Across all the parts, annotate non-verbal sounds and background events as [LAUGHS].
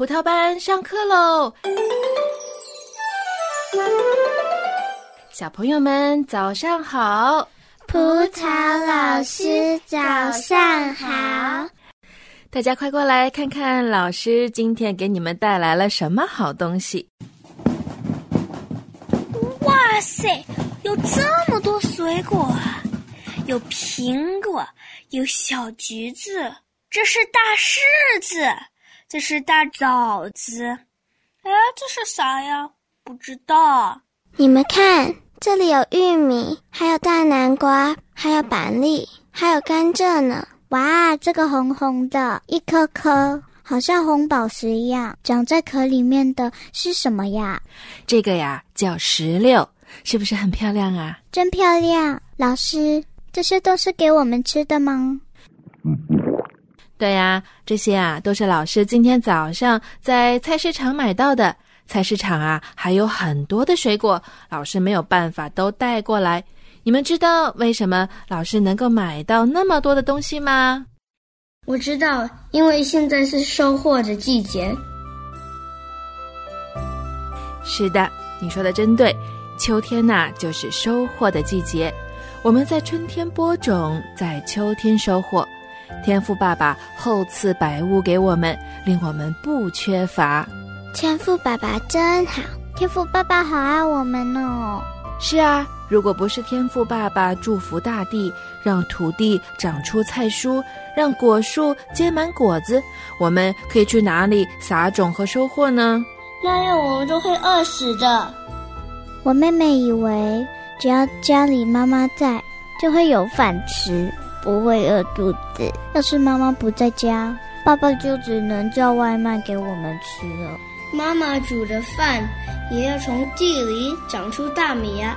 葡萄班上课喽！小朋友们早上好，葡萄老师早上好，大家快过来看看老师今天给你们带来了什么好东西！哇塞，有这么多水果啊！有苹果，有小橘子，这是大柿子，这是大枣子，哎，这是啥呀？不知道。你们看，这里有玉米，还有大南瓜，还有板栗，还有甘蔗呢。哇，这个红红的一颗颗，好像红宝石一样，长在壳里面的是什么呀？这个呀叫石榴，是不是很漂亮啊？真漂亮，老师，这些都是给我们吃的吗？对呀，这些啊都是老师今天早上在菜市场买到的。菜市场啊，还有很多的水果，老师没有办法都带过来。你们知道为什么老师能够买到那么多的东西吗？我知道，因为现在是收获的季节。是的，你说的真对，秋天呐就是收获的季节。我们在春天播种，在秋天收获。天赋爸爸厚赐百物给我们，令我们不缺乏。天赋爸爸真好，天赋爸爸好爱我们哦。是啊，如果不是天赋爸爸祝福大地，让土地长出菜蔬，让果树结满果子，我们可以去哪里撒种和收获呢？那样我们都会饿死的。我妹妹以为只要家里妈妈在，就会有饭吃，不会饿肚子。要是妈妈不在家，爸爸就只能叫外卖给我们吃了。妈妈煮的饭也要从地里长出大米啊！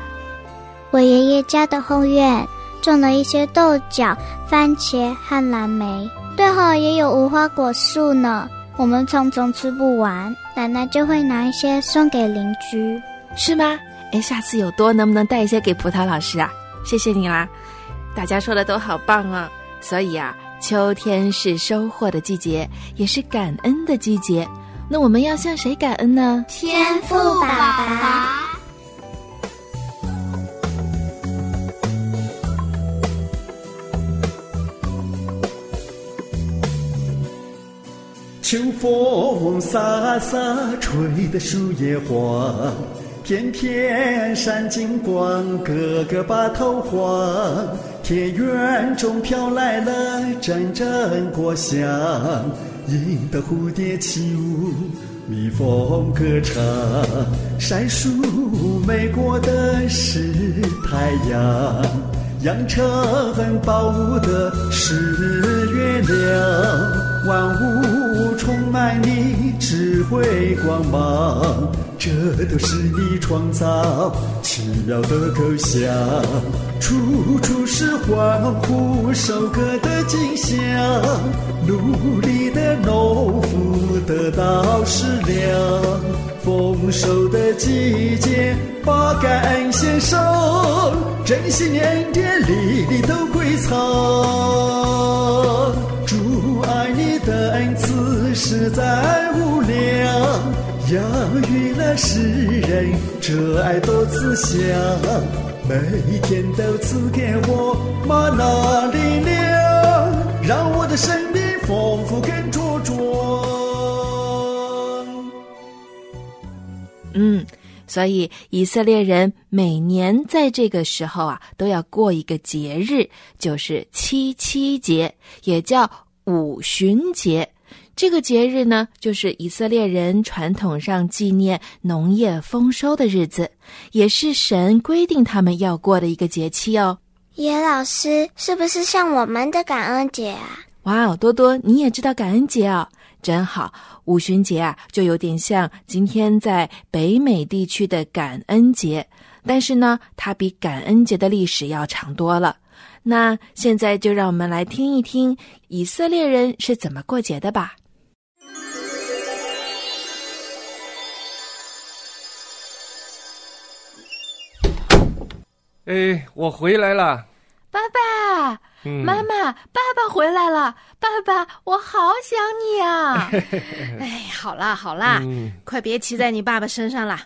我爷爷家的后院种了一些豆角、番茄和蓝莓，对后也有无花果树呢。我们常常吃不完，奶奶就会拿一些送给邻居，是吗？哎，下次有多能不能带一些给葡萄老师啊？谢谢你啦！大家说的都好棒啊！所以啊，秋天是收获的季节，也是感恩的季节。那我们要向谁感恩呢？天赋爸爸。秋风飒飒，吹得树叶黄，片片闪金光，个个把头晃。田园中飘来了阵阵果香。引得蝴蝶起舞，蜜蜂歌唱，闪烁美国的是太阳，阳城宝物的是月亮，万物充满你智慧光芒，这都是你创造奇妙的构想，处处是欢呼收割的景象，努力的。农夫得到食粮，丰收的季节把感恩献上，珍惜年年粒粒都归藏。主爱你的恩赐实在无量，养育了世人，这爱多慈祥，每天都赐给我玛纳力量，让我的生命。丰富更茁壮。嗯，所以以色列人每年在这个时候啊，都要过一个节日，就是七七节，也叫五旬节。这个节日呢，就是以色列人传统上纪念农业丰收的日子，也是神规定他们要过的一个节气哦。叶老师，是不是像我们的感恩节啊？哇哦，多多，你也知道感恩节哦，真好。五旬节啊，就有点像今天在北美地区的感恩节，但是呢，它比感恩节的历史要长多了。那现在就让我们来听一听以色列人是怎么过节的吧。哎，我回来了，爸爸。嗯妈妈，爸爸回来了！爸爸，我好想你啊！[LAUGHS] 哎，好啦好啦，嗯快别骑在你爸爸身上了。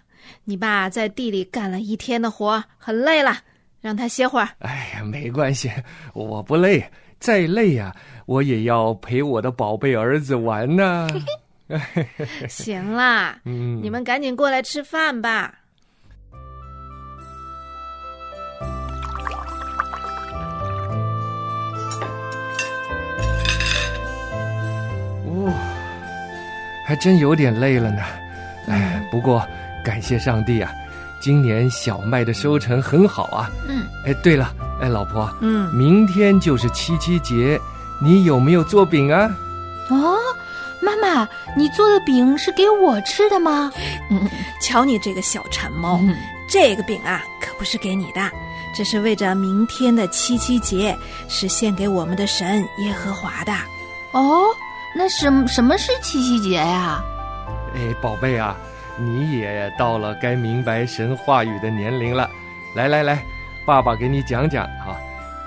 你爸在地里干了一天的活，很累了，让他歇会儿。哎呀，没关系，我不累，再累呀、我也要陪我的宝贝儿子玩呢。[LAUGHS] [LAUGHS] 行啦，嗯，你们赶紧过来吃饭吧。还真有点累了呢。哎，不过感谢上帝啊，今年小麦的收成很好啊。嗯，哎，对了，哎，老婆，嗯，明天就是七七节，你有没有做饼啊？哦，妈妈，你做的饼是给我吃的吗？嗯瞧你这个小馋猫，嗯这个饼啊可不是给你的，这是为着明天的七七节，是献给我们的神耶和华的。哦，那什什么是七夕节呀？哎，宝贝啊，你也到了该明白神话语的年龄了。来来来，爸爸给你讲讲哈。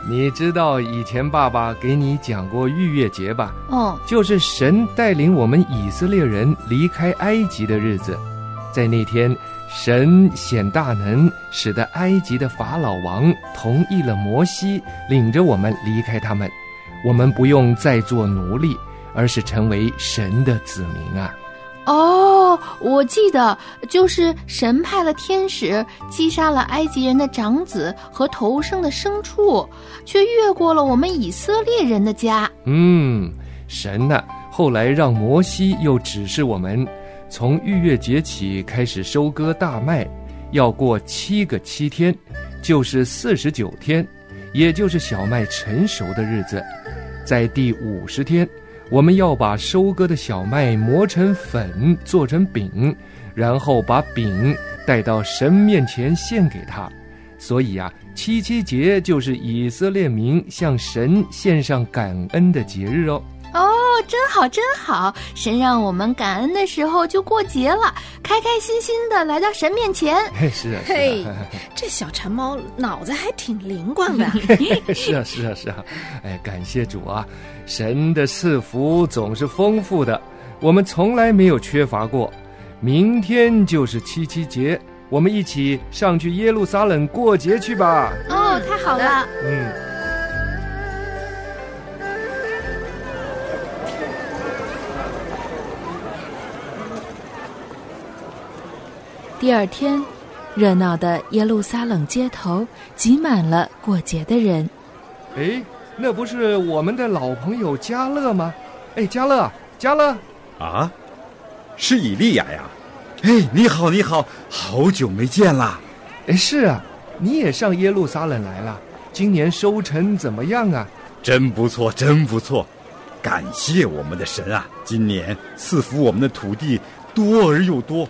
你知道以前爸爸给你讲过逾越节吧？哦，就是神带领我们以色列人离开埃及的日子。在那天，神显大能，使得埃及的法老王同意了摩西，领着我们离开他们。我们不用再做奴隶，而是成为神的子民啊！哦，我记得，就是神派了天使击杀了埃及人的长子和头生的牲畜，却越过了我们以色列人的家。嗯，神呐、后来让摩西又指示我们，从逾越节起开始收割大麦，要过七个七天，就是四十九天，也就是小麦成熟的日子。在第五十天，我们要把收割的小麦磨成粉，做成饼，然后把饼带到神面前献给他。所以啊，七七节就是以色列民向神献上感恩的节日哦。哦，真好，真好！神让我们感恩的时候就过节了，开开心心的来到神面前。嘿，是啊，是嘿啊，这小馋猫脑子还挺灵光的。[LAUGHS] 是啊，是啊，是啊。哎，感谢主啊，神的赐福总是丰富的，我们从来没有缺乏过。明天就是七七节，我们一起上去耶路撒冷过节去吧。哦，太好了！嗯。第二天，热闹的耶路撒冷街头挤满了过节的人。哎，那不是我们的老朋友加勒吗？哎，加勒，加勒，啊，是以利亚呀！哎，你好，你好，好久没见啦！哎，是啊，你也上耶路撒冷来了。今年收成怎么样啊？真不错，真不错，感谢我们的神啊！今年赐福我们的土地多而又多，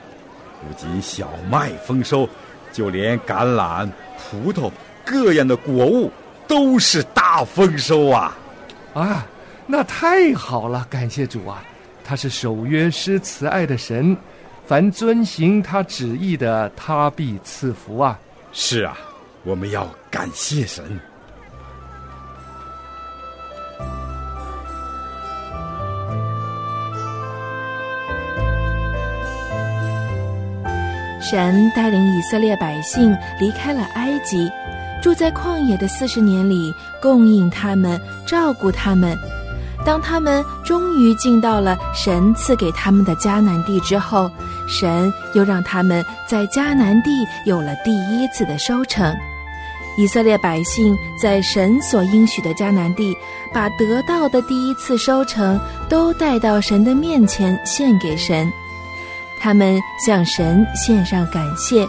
不仅小麦丰收，就连橄榄、葡萄各样的果物都是大丰收啊！啊，那太好了，感谢主啊！他是守约施慈爱的神，凡遵行他旨意的，他必赐福啊！是啊，我们要感谢神。神带领以色列百姓离开了埃及，住在旷野的四十年里，供应他们，照顾他们。当他们终于进到了神赐给他们的迦南地之后，神又让他们在迦南地有了第一次的收成。以色列百姓在神所应许的迦南地，把得到的第一次收成都带到神的面前献给神。他们向神献上感谢，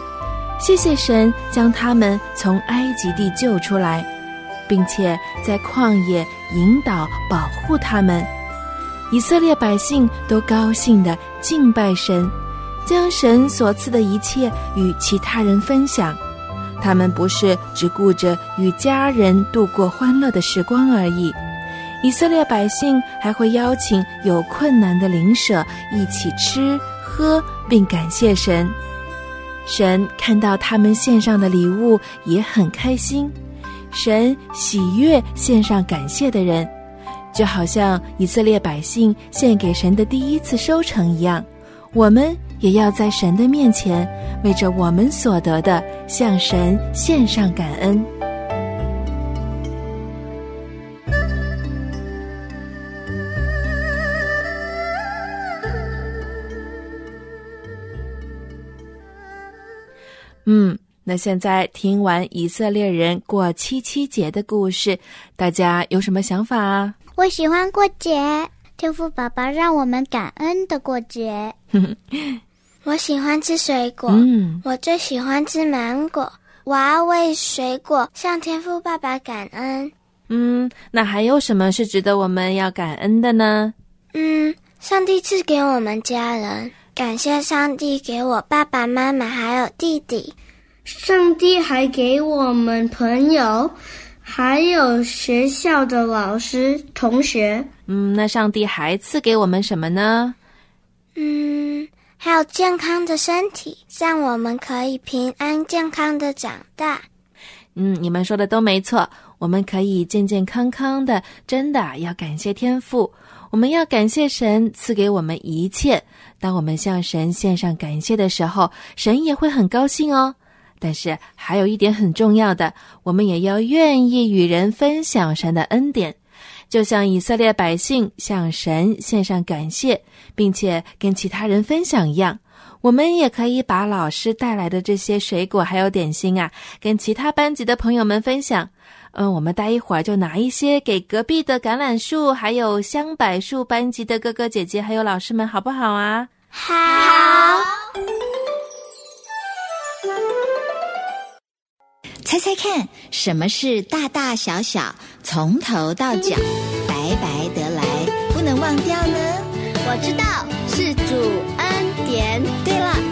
谢谢神将他们从埃及地救出来，并且在旷野引导保护他们。以色列百姓都高兴地敬拜神，将神所赐的一切与其他人分享。他们不是只顾着与家人度过欢乐的时光而已，以色列百姓还会邀请有困难的邻舍一起吃。喝并感谢神，神看到他们献上的礼物也很开心。神喜悦献上感谢的人，就好像以色列百姓献给神的第一次收成一样，我们也要在神的面前，为着我们所得的向神献上感恩。那现在听完以色列人过七七节的故事，大家有什么想法啊？我喜欢过节，天父爸爸让我们感恩的过节。[LAUGHS] 我喜欢吃水果，嗯，我最喜欢吃芒果。我要为水果向天父爸爸感恩。嗯，那还有什么是值得我们要感恩的呢？嗯，上帝赐给我们家人，感谢上帝给我爸爸妈妈还有弟弟。上帝还给我们朋友，还有学校的老师、同学。嗯，那上帝还赐给我们什么呢？嗯，还有健康的身体，让我们可以平安健康的长大。嗯，你们说的都没错，我们可以健健康康的，真的要感谢天父。我们要感谢神赐给我们一切。当我们向神献上感谢的时候，神也会很高兴哦。但是还有一点很重要的，我们也要愿意与人分享神的恩典，就像以色列百姓向神献上感谢，并且跟其他人分享一样，我们也可以把老师带来的这些水果还有点心啊，跟其他班级的朋友们分享。嗯，我们待一会儿就拿一些给隔壁的橄榄树还有香柏树班级的哥哥姐姐还有老师们，好不好啊？好。猜猜看，什么是大大小小、从头到脚、白白得来、不能忘掉呢？我知道，是主恩典。对了。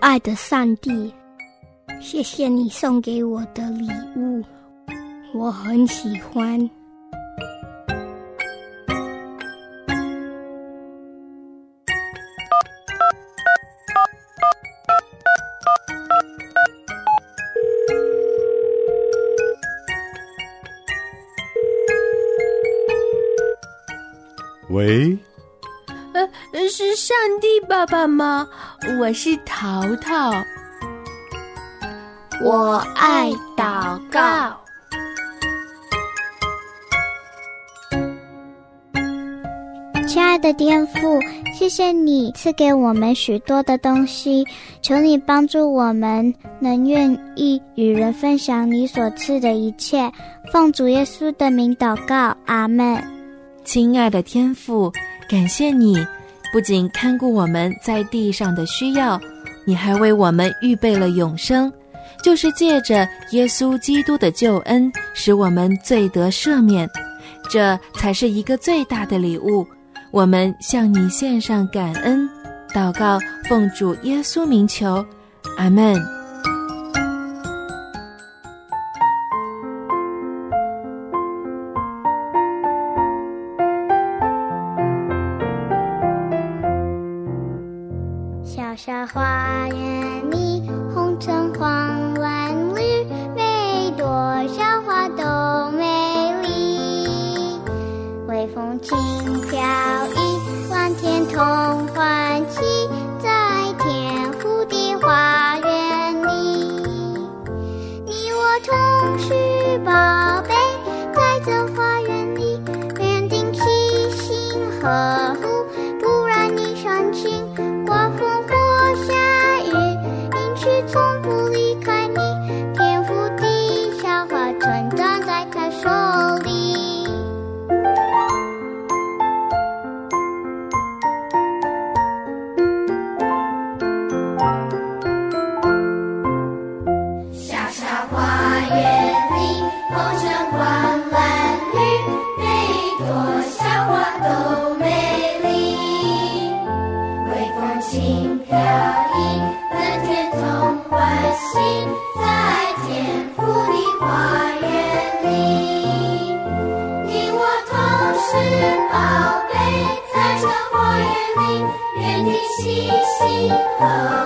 爱的上帝，谢谢你送给我的礼物，我很喜欢。喂，呃，是上帝爸爸吗？我是淘淘。我爱祷告。亲爱的天父，谢谢你赐给我们许多的东西，求你帮助我们能愿意与人分享你所赐的一切。奉主耶稣的名祷告，阿门。亲爱的天父，感谢你不仅看顾我们在地上的需要，你还为我们预备了永生，就是借着耶稣基督的救恩，使我们罪得赦免，这才是一个最大的礼物。我们向你献上感恩，祷告，奉主耶稣名求，阿门。た朵小花都美丽微风轻飘逸冷天总欢喜在天府的花园里你我同是宝贝在这花园里愿你喜心和